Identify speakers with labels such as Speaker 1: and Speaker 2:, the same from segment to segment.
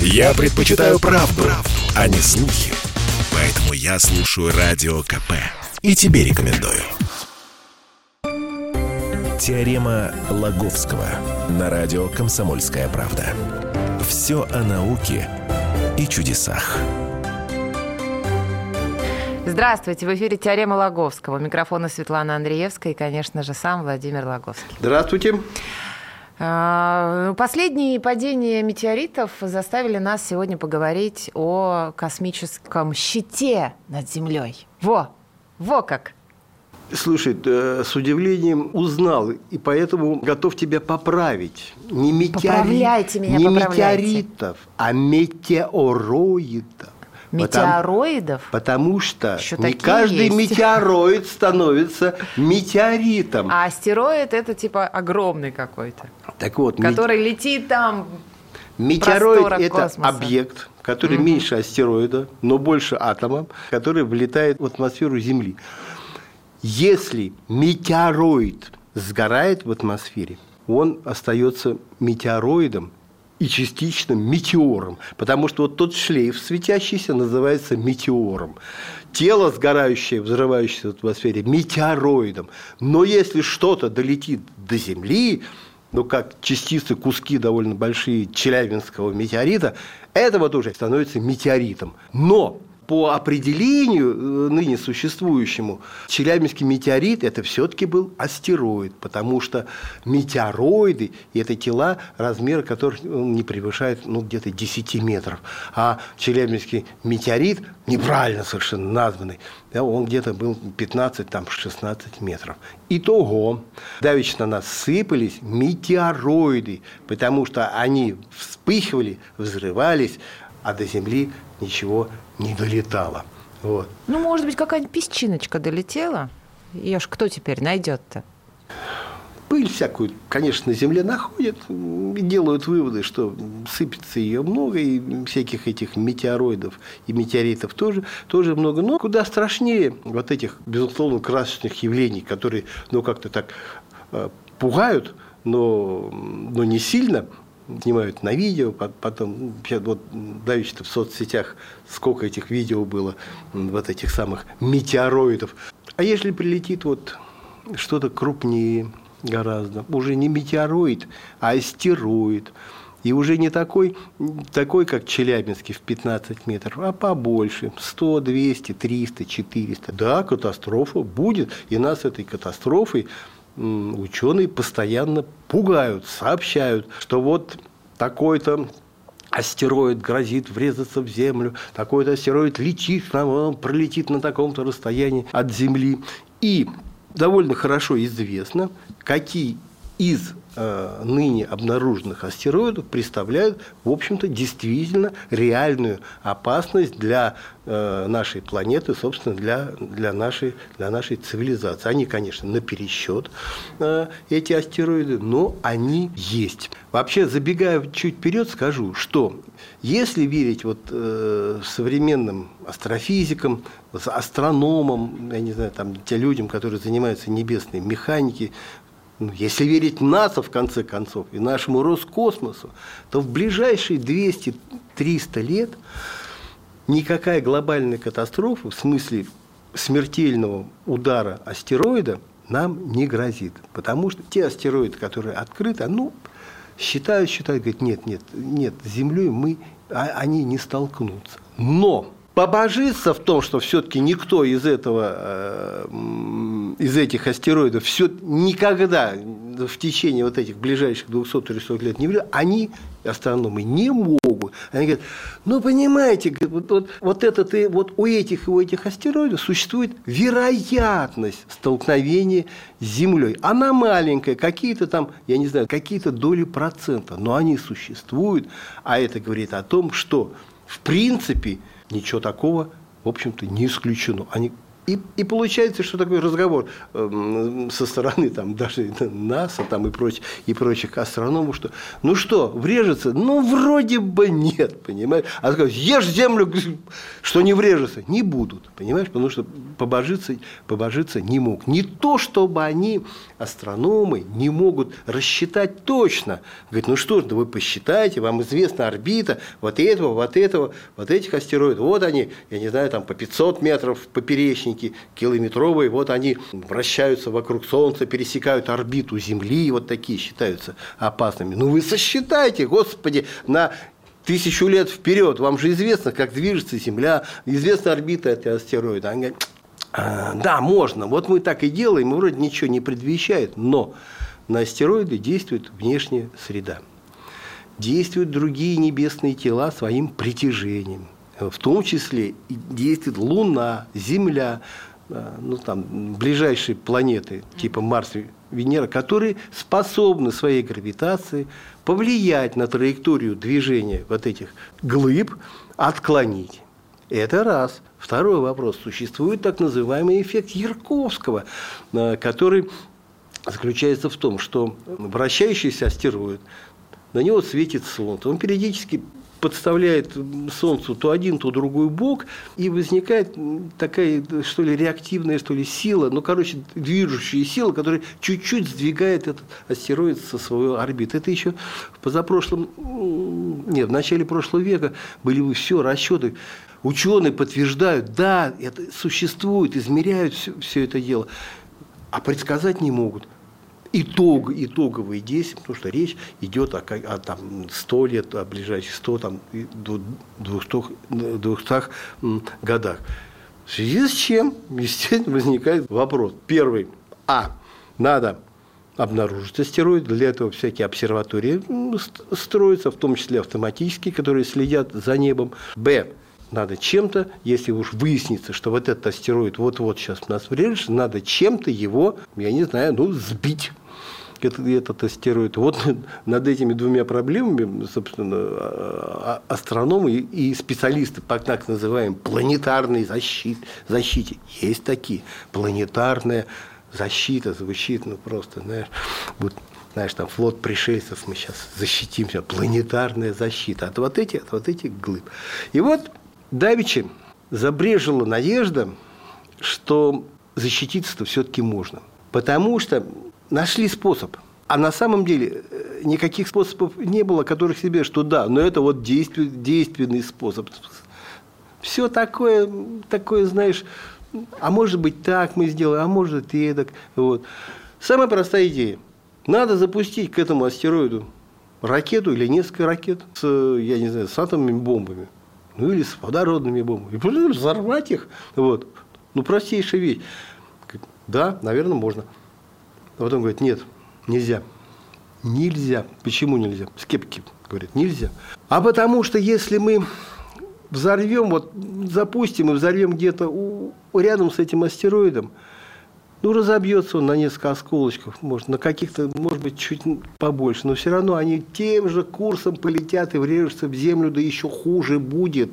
Speaker 1: Я предпочитаю правду, правду, а не слухи. Поэтому я слушаю Радио КП. И тебе рекомендую. Теорема Лаговского на радио «Комсомольская правда». Все о науке и чудесах.
Speaker 2: Здравствуйте, в эфире «Теорема Лаговского». У микрофона Светлана Андреевская и, конечно же, сам Владимир Лаговский.
Speaker 3: Здравствуйте.
Speaker 2: А, последние падения метеоритов заставили нас сегодня поговорить о космическом щите над Землей. Во, во как!
Speaker 3: Слушай, э, с удивлением узнал, и поэтому готов тебя поправить. Не, метеори...
Speaker 2: Поправляйте меня,
Speaker 3: не
Speaker 2: поправляйте.
Speaker 3: метеоритов, а метеороидов.
Speaker 2: Метеороидов?
Speaker 3: Потому, потому что
Speaker 2: Еще
Speaker 3: не каждый
Speaker 2: есть.
Speaker 3: метеороид становится метеоритом.
Speaker 2: А астероид это типа огромный какой-то,
Speaker 3: так вот,
Speaker 2: который летит там.
Speaker 3: Метеороид это
Speaker 2: космоса.
Speaker 3: объект, который меньше астероида, но больше атома, который влетает в атмосферу Земли. Если метеороид сгорает в атмосфере, он остается метеороидом и частично метеором, потому что вот тот шлейф светящийся называется метеором. Тело сгорающее, взрывающееся в атмосфере, метеороидом. Но если что-то долетит до Земли, ну, как частицы, куски довольно большие Челябинского метеорита, это вот уже становится метеоритом. Но по определению э, ныне существующему, Челябинский метеорит – это все-таки был астероид, потому что метеороиды – это тела, размеры которых э, не превышают ну, где-то 10 метров. А Челябинский метеорит, неправильно совершенно названный, да, он где-то был 15-16 метров. Итого, давеча на нас сыпались метеороиды, потому что они вспыхивали, взрывались, а до Земли ничего не долетало. Вот.
Speaker 2: Ну, может быть, какая-нибудь песчиночка долетела? Ее ж кто теперь найдет-то?
Speaker 3: Пыль всякую, конечно, на Земле находят и делают выводы, что сыпется ее много, и всяких этих метеороидов и метеоритов тоже, тоже много. Но куда страшнее вот этих, безусловно, красочных явлений, которые, ну, как-то так э, пугают, но, но не сильно, снимают на видео, пот- потом, сейчас вот давеча в соцсетях сколько этих видео было, вот этих самых метеороидов. А если прилетит вот что-то крупнее гораздо, уже не метеороид, а астероид, и уже не такой, такой, как Челябинский в 15 метров, а побольше, 100, 200, 300, 400. Да, катастрофа будет, и нас этой катастрофой ученые постоянно пугают, сообщают, что вот такой-то астероид грозит врезаться в Землю, такой-то астероид летит, он пролетит на таком-то расстоянии от Земли. И довольно хорошо известно, какие из э, ныне обнаруженных астероидов представляют, в общем-то, действительно реальную опасность для э, нашей планеты, собственно, для, для, нашей, для нашей цивилизации. Они, конечно, на пересчет, э, эти астероиды, но они есть. Вообще, забегая чуть вперед, скажу, что если верить вот, э, современным астрофизикам, астрономам, я не знаю, там, те людям, которые занимаются небесной механикой, ну, если верить НАСА, в конце концов, и нашему Роскосмосу, то в ближайшие 200-300 лет никакая глобальная катастрофа, в смысле смертельного удара астероида, нам не грозит. Потому что те астероиды, которые открыты, ну, считают, считают, говорят, нет, нет, нет, с Землей мы, а- они не столкнутся. Но побожиться в том, что все-таки никто из этого, э, из этих астероидов все никогда в течение вот этих ближайших 200-300 лет не влияют, они, астрономы, не могут. Они говорят, ну, понимаете, вот, вот, вот, этот и вот у этих и у этих астероидов существует вероятность столкновения с Землей. Она маленькая, какие-то там, я не знаю, какие-то доли процента, но они существуют, а это говорит о том, что в принципе ничего такого, в общем-то, не исключено. Они И, и получается, что такой разговор э, со стороны там, даже НАСА там, и, прочих, и прочих астрономов, что ну что, врежется? Ну, вроде бы нет, понимаешь? А сказать, ешь землю, что не врежется. Не будут, понимаешь? Потому что побожиться, побожиться не мог. Не то, чтобы они, астрономы, не могут рассчитать точно. Говорит, ну что ж, да вы посчитайте, вам известна орбита вот этого, вот этого, вот этих астероидов. Вот они, я не знаю, там по 500 метров поперечники, километровые, вот они вращаются вокруг Солнца, пересекают орбиту Земли, вот такие считаются опасными. Ну вы сосчитайте, господи, на тысячу лет вперед. Вам же известно, как движется Земля, известна орбита этого астероида. Они говорят, а, да, можно. Вот мы так и делаем, и вроде ничего не предвещает, но на астероиды действует внешняя среда. Действуют другие небесные тела своим притяжением. В том числе действует Луна, Земля, а, ну, там, ближайшие планеты, типа Марс, Венера, которые способны своей гравитацией повлиять на траекторию движения вот этих глыб, отклонить. Это раз. Второй вопрос. Существует так называемый эффект Ярковского, э, который заключается в том, что вращающийся астероид, на него светит Солнце. Он периодически подставляет Солнцу то один, то другой бок, и возникает такая, что ли, реактивная, что ли, сила, ну, короче, движущая сила, которая чуть-чуть сдвигает этот астероид со своей орбиты. Это еще в позапрошлом, нет, в начале прошлого века были все расчеты, ученые подтверждают, да, это существует, измеряют все, все это дело, а предсказать не могут итог, итоговые действия, потому что речь идет о, о там, 100 лет, о ближайших 100, там, 200, 200 годах. В связи с чем, естественно, возникает вопрос. Первый. А. Надо обнаружить астероид. Для этого всякие обсерватории строятся, в том числе автоматические, которые следят за небом. Б надо чем-то, если уж выяснится, что вот этот астероид вот-вот сейчас у нас врежется, надо чем-то его, я не знаю, ну, сбить этот астероид. Вот над этими двумя проблемами, собственно, а, а, астрономы и специалисты по так называемой планетарной защите, защите. Есть такие. Планетарная защита звучит, ну, просто, знаешь, вот знаешь, там флот пришельцев мы сейчас защитимся, планетарная защита от вот этих, от вот этих глыб. И вот Давичи забрежила надежда, что защититься-то все-таки можно. Потому что нашли способ. А на самом деле э, никаких способов не было, которых себе, что да, но это вот действий, действенный способ. Все такое, такое, знаешь, а может быть так мы сделаем, а может и так. Вот. Самая простая идея. Надо запустить к этому астероиду ракету или несколько ракет с, я не знаю, с атомными бомбами ну или с водородными бомбами, и взорвать их. Вот. Ну, простейшая вещь. Да, наверное, можно. А потом говорит, нет, нельзя. Нельзя. Почему нельзя? Скептики говорят, нельзя. А потому что если мы взорвем, вот запустим и взорвем где-то у, рядом с этим астероидом, ну, разобьется он на несколько осколочков, может, на каких-то, может быть, чуть побольше, но все равно они тем же курсом полетят и врежутся в землю, да еще хуже будет,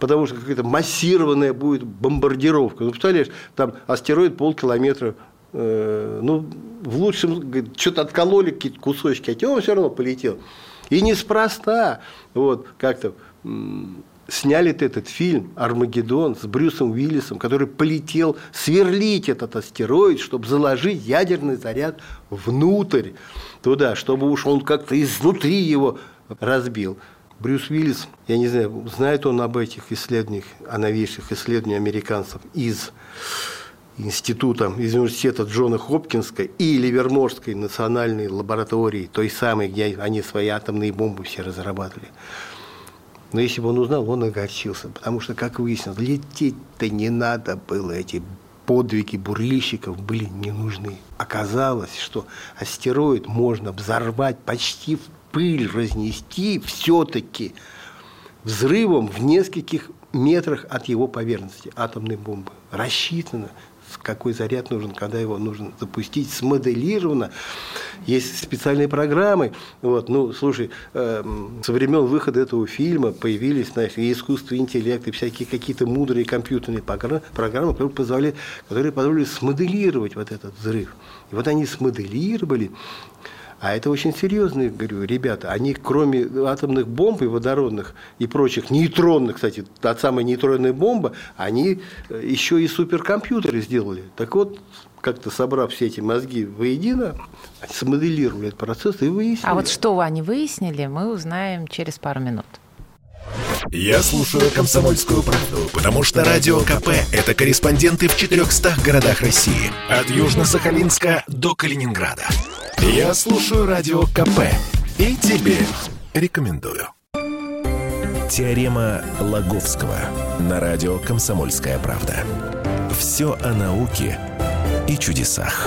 Speaker 3: потому что какая-то массированная будет бомбардировка. Ну, представляешь, там астероид полкилометра, э, ну, в лучшем, что-то откололи какие-то кусочки, а он все равно полетел. И неспроста, вот, как-то сняли этот фильм «Армагеддон» с Брюсом Уиллисом, который полетел сверлить этот астероид, чтобы заложить ядерный заряд внутрь туда, чтобы уж он как-то изнутри его разбил. Брюс Уиллис, я не знаю, знает он об этих исследованиях, о новейших исследованиях американцев из института, из университета Джона Хопкинска и Ливерморской национальной лаборатории, той самой, где они свои атомные бомбы все разрабатывали. Но если бы он узнал, он огорчился, потому что, как выяснилось, лететь-то не надо было, эти подвиги бурлищиков были не нужны. Оказалось, что астероид можно взорвать почти в пыль, разнести все-таки взрывом в нескольких метрах от его поверхности атомной бомбы. Рассчитано какой заряд нужен, когда его нужно запустить, смоделировано. Есть специальные программы. Вот, ну, слушай, э, со времен выхода этого фильма появились знаешь, и искусство, и интеллект, и всякие какие-то мудрые компьютерные программы, которые позволяли, которые позволили смоделировать вот этот взрыв. И вот они смоделировали а это очень серьезные, говорю, ребята. Они, кроме атомных бомб и водородных и прочих, нейтронных, кстати, та самая нейтронная бомба, они э, еще и суперкомпьютеры сделали. Так вот, как-то собрав все эти мозги воедино, смоделировали этот процесс и выяснили.
Speaker 2: А вот что они выяснили, мы узнаем через пару минут.
Speaker 1: Я слушаю «Комсомольскую правду», потому что «Радио КП» — это корреспонденты в 400 городах России. От Южно-Сахалинска до Калининграда. Я слушаю радио КП и тебе рекомендую. Теорема Лаговского на радио «Комсомольская правда». Все о науке и чудесах.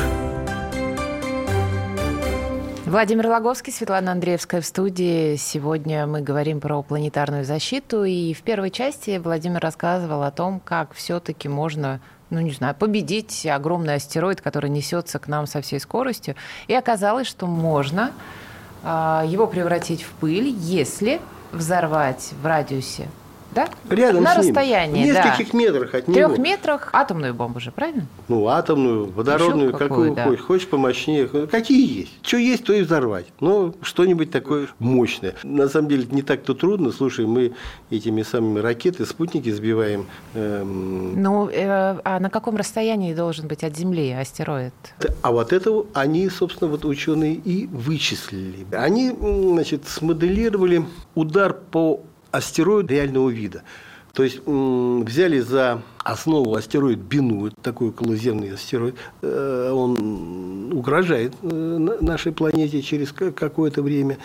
Speaker 2: Владимир Логовский, Светлана Андреевская в студии. Сегодня мы говорим про планетарную защиту. И в первой части Владимир рассказывал о том, как все-таки можно ну, не знаю, победить огромный астероид, который несется к нам со всей скоростью. И оказалось, что можно э, его превратить в пыль, если взорвать в радиусе да?
Speaker 3: Рядом
Speaker 2: На
Speaker 3: с ним.
Speaker 2: расстоянии,
Speaker 3: В нескольких
Speaker 2: да.
Speaker 3: метрах от
Speaker 2: В
Speaker 3: него.
Speaker 2: трех метрах атомную бомбу же, правильно?
Speaker 3: Ну, атомную, водородную,
Speaker 2: Еще
Speaker 3: какую
Speaker 2: какую, да.
Speaker 3: хочешь. Хочешь помощнее. Какие есть? Что есть, то и взорвать. Ну, что-нибудь такое мощное. На самом деле, не так-то трудно. Слушай, мы этими самыми ракеты, спутники сбиваем. эм,
Speaker 2: Ну, э, а на каком расстоянии должен быть от Земли астероид?
Speaker 3: А вот это они, собственно, вот ученые и вычислили. Они, значит, смоделировали удар по астероиду реального вида. То есть взяли за основу астероид Бину, такой околоземный астероид, э, он угрожает э, на- нашей планете через ка- какое-то время.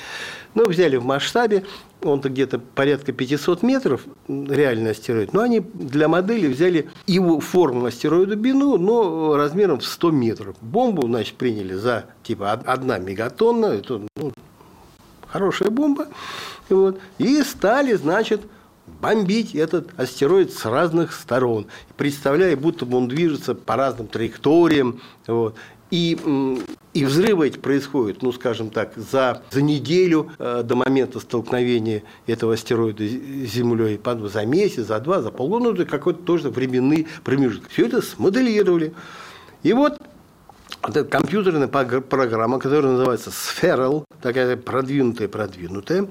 Speaker 3: Но взяли в масштабе, он-то где-то порядка 500 метров, реальный астероид, но они для модели взяли его форму астероида Бину, но размером в 100 метров. Бомбу, значит, приняли за типа од- одна мегатонна, это ну, хорошая бомба, вот, и стали, значит, бомбить этот астероид с разных сторон, представляя, будто бы он движется по разным траекториям, вот. И, и взрывы эти происходят, ну, скажем так, за, за неделю э, до момента столкновения этого астероида с Землей, за месяц, за два, за полгода, ну, это какой-то тоже временный промежуток. Все это смоделировали. И вот вот компьютерная программа, которая называется Spheral, такая продвинутая-продвинутая,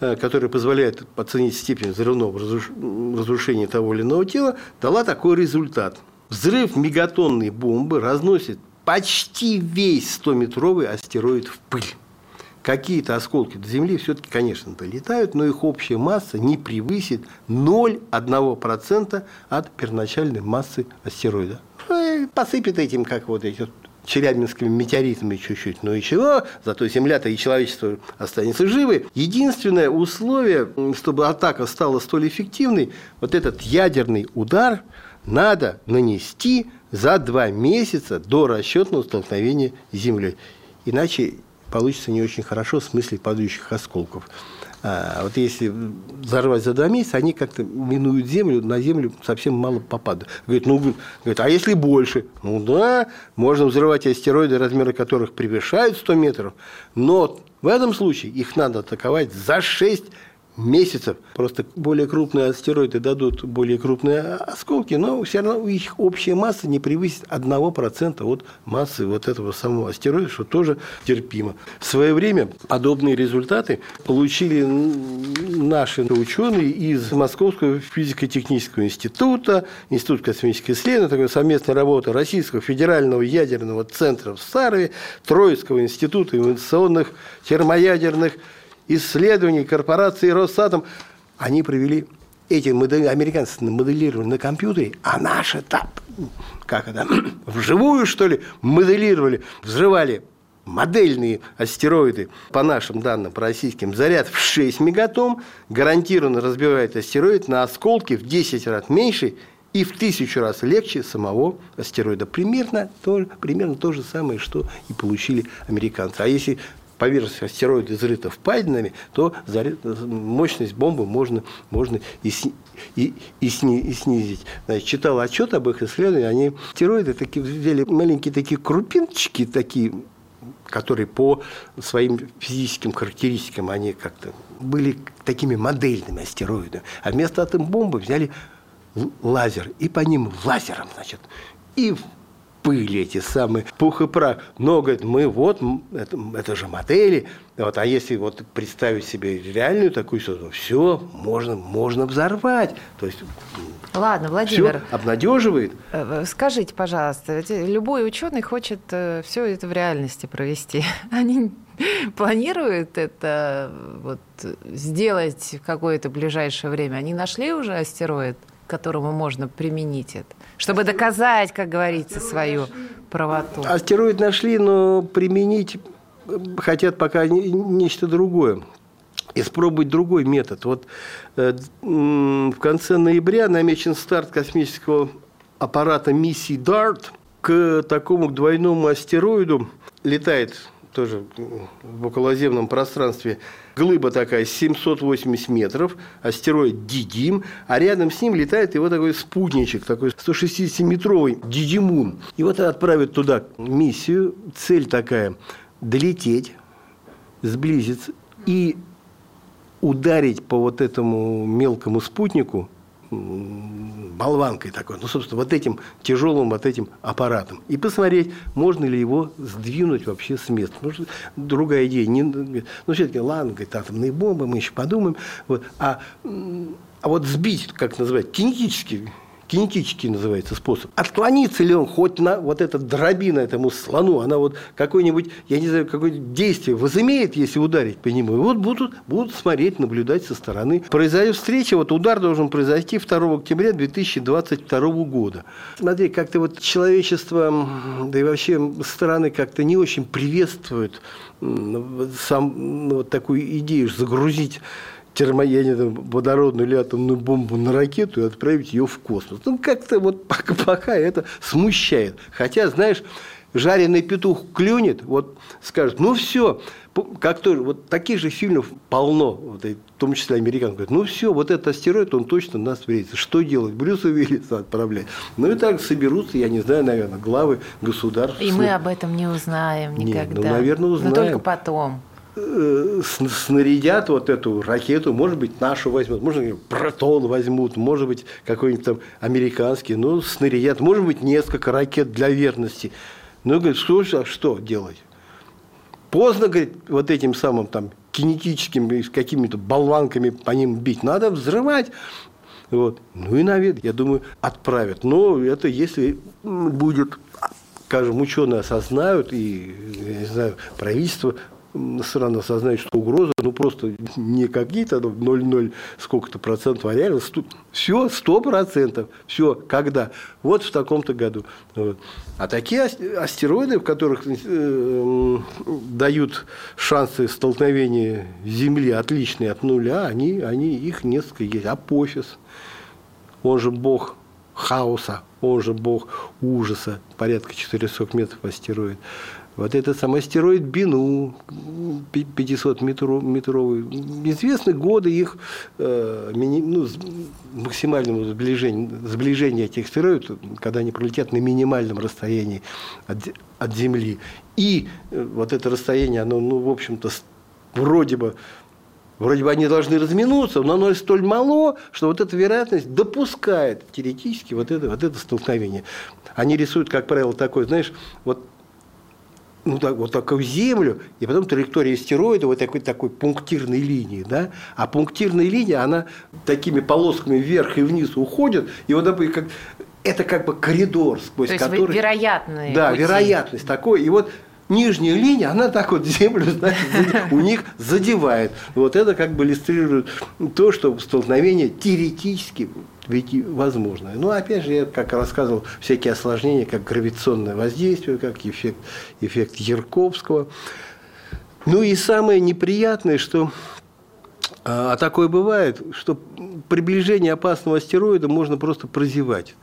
Speaker 3: э, которая позволяет оценить степень взрывного разруш- разрушения того или иного тела, дала такой результат. Взрыв мегатонной бомбы разносит почти весь 100-метровый астероид в пыль. Какие-то осколки до Земли все-таки, конечно, долетают, но их общая масса не превысит 0,1% от первоначальной массы астероида. Э, Посыпет этим, как вот эти челябинскими метеоритами чуть-чуть. Ну и чего? Зато Земля-то и человечество останется живы. Единственное условие, чтобы атака стала столь эффективной, вот этот ядерный удар надо нанести за два месяца до расчетного столкновения с Землей. Иначе получится не очень хорошо в смысле падающих осколков. А вот если взорвать за два месяца, они как-то минуют землю, на землю совсем мало попадают. Говорит, ну, говорит, а если больше? Ну да, можно взрывать астероиды, размеры которых превышают 100 метров, но в этом случае их надо атаковать за 6 месяцев. Просто более крупные астероиды дадут более крупные осколки, но все равно их общая масса не превысит 1% от массы вот этого самого астероида, что тоже терпимо. В свое время подобные результаты получили наши ученые из Московского физико-технического института, Института космических исследований, такой совместная работа Российского федерального ядерного центра в Сарове, Троицкого института инновационных термоядерных исследований корпорации Росатом, они провели эти модели, американцы моделировали на компьютере, а наши там, как это, вживую, что ли, моделировали, взрывали модельные астероиды, по нашим данным, по российским, заряд в 6 мегатонн, гарантированно разбивает астероид на осколки в 10 раз меньше и в тысячу раз легче самого астероида. Примерно то, примерно то же самое, что и получили американцы. А если поверхность астероида изрыта впадинами, то мощность бомбы можно, можно и, и, и, сни, и снизить. Значит, читал отчет об их исследовании, они астероиды такие взяли маленькие такие крупиночки, такие которые по своим физическим характеристикам они как-то были такими модельными астероидами. А вместо атом бомбы взяли лазер и по ним лазером, значит, и пыли эти самые, пух и прах. Но, говорит, мы вот, это, это же модели, вот, а если вот представить себе реальную такую ситуацию, все можно, можно взорвать. То есть
Speaker 2: Ладно, Владимир.
Speaker 3: Все обнадеживает.
Speaker 2: Э, э, скажите, пожалуйста, любой ученый хочет э, все это в реальности провести. Они планируют это вот, сделать в какое-то ближайшее время? Они нашли уже астероид? К которому можно применить это, чтобы доказать, как говорится, свою правоту.
Speaker 3: Астероид нашли, но применить хотят пока нечто другое. Испробовать другой метод. Вот э, в конце ноября намечен старт космического аппарата миссии DART к такому двойному астероиду. Летает тоже в околоземном пространстве глыба такая 780 метров, астероид Дидим, а рядом с ним летает его такой спутничек, такой 160-метровый Дидимун. И вот отправят туда миссию, цель такая – долететь, сблизиться и ударить по вот этому мелкому спутнику болванкой такой, ну, собственно, вот этим тяжелым вот этим аппаратом. И посмотреть, можно ли его сдвинуть вообще с места. Потому что другая идея. Не, ну, все-таки, ладно, говорит, атомные бомбы, мы еще подумаем. Вот. А, а вот сбить, как называть, кинетически кинетический называется способ. Отклонится ли он хоть на вот эта дробина этому слону, она вот какой-нибудь, я не знаю, какое-нибудь действие возымеет, если ударить по нему. И вот будут, будут смотреть, наблюдать со стороны. Произойдет встреча, вот удар должен произойти 2 октября 2022 года. Смотри, как-то вот человечество, да и вообще страны как-то не очень приветствуют сам, ну, вот такую идею загрузить термоядерную водородную или атомную бомбу на ракету и отправить ее в космос. Ну, как-то вот пока, пока это смущает. Хотя, знаешь, жареный петух клюнет, вот скажет, ну все, как то вот таких же фильмов полно, вот, в том числе американцев, говорят, ну все, вот этот астероид, он точно нас встретится. Что делать? Брюса Уиллиса отправлять. Ну и так соберутся, я не знаю, наверное, главы государств.
Speaker 2: И мы об этом не узнаем никогда.
Speaker 3: Нет, ну, наверное, узнаем.
Speaker 2: Но только потом.
Speaker 3: Э, снарядят вот эту ракету, может быть, нашу возьмут, может быть, протон возьмут, может быть, какой-нибудь там американский, ну, снарядят, может быть, несколько ракет для верности. Ну, говорит, что, а что делать? Поздно, говорит, вот этим самым там кинетическими какими-то болванками по ним бить. Надо взрывать. Вот. Ну и наверное, я думаю, отправят. Но это если будет скажем, ученые осознают, и, не знаю, правительство страна осознает, что угроза, ну, просто не какие-то 0,0 сколько-то процентов, а реально все сто процентов. Все, когда? Вот в таком-то году. Вот. А такие астероиды, в которых э, дают шансы столкновения Земли отличные от нуля, они, они, их несколько есть. Апофис, он же бог хаоса, он же бог ужаса, порядка 400 метров астероид. Вот этот самый астероид Бину, 500-метровый, известны годы их э, ну, максимального сближения, сближения этих астероидов, когда они пролетят на минимальном расстоянии от, от Земли. И э, вот это расстояние, оно, ну, в общем-то, вроде бы Вроде бы они должны разминуться, но оно столь мало, что вот эта вероятность допускает теоретически вот это, вот это столкновение. Они рисуют, как правило, такой, знаешь, вот ну, так, вот такую землю, и потом траектория астероида вот такой, такой пунктирной линии. Да? А пунктирная линия, она такими полосками вверх и вниз уходит, и вот как, это как бы коридор, сквозь
Speaker 2: То
Speaker 3: который...
Speaker 2: есть вероятные
Speaker 3: Да, пути. вероятность такой. И вот нижняя линия, она так вот землю, значит, у них задевает. Вот это как бы иллюстрирует то, что столкновение теоретически ведь возможно. Но опять же, я как рассказывал, всякие осложнения, как гравитационное воздействие, как эффект, эффект Ярковского. Ну и самое неприятное, что а, а такое бывает, что приближение опасного астероида можно просто прозевать.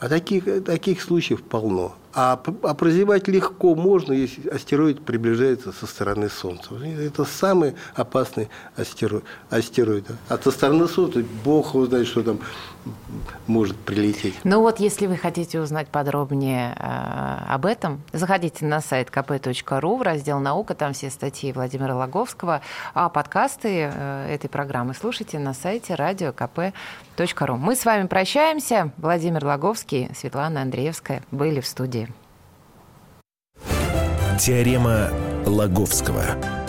Speaker 3: А таких, таких случаев полно. А, а прозевать легко можно, если астероид приближается со стороны Солнца. Это самый опасный астероид. астероид. А со стороны Солнца Бог его знает, что там может прилететь.
Speaker 2: Ну вот, если вы хотите узнать подробнее э, об этом, заходите на сайт kp.ru в раздел «Наука», там все статьи Владимира Логовского, а подкасты э, этой программы слушайте на сайте radiokp.ru. Мы с вами прощаемся. Владимир Логовский, Светлана Андреевская были в студии.
Speaker 1: Теорема Лаговского.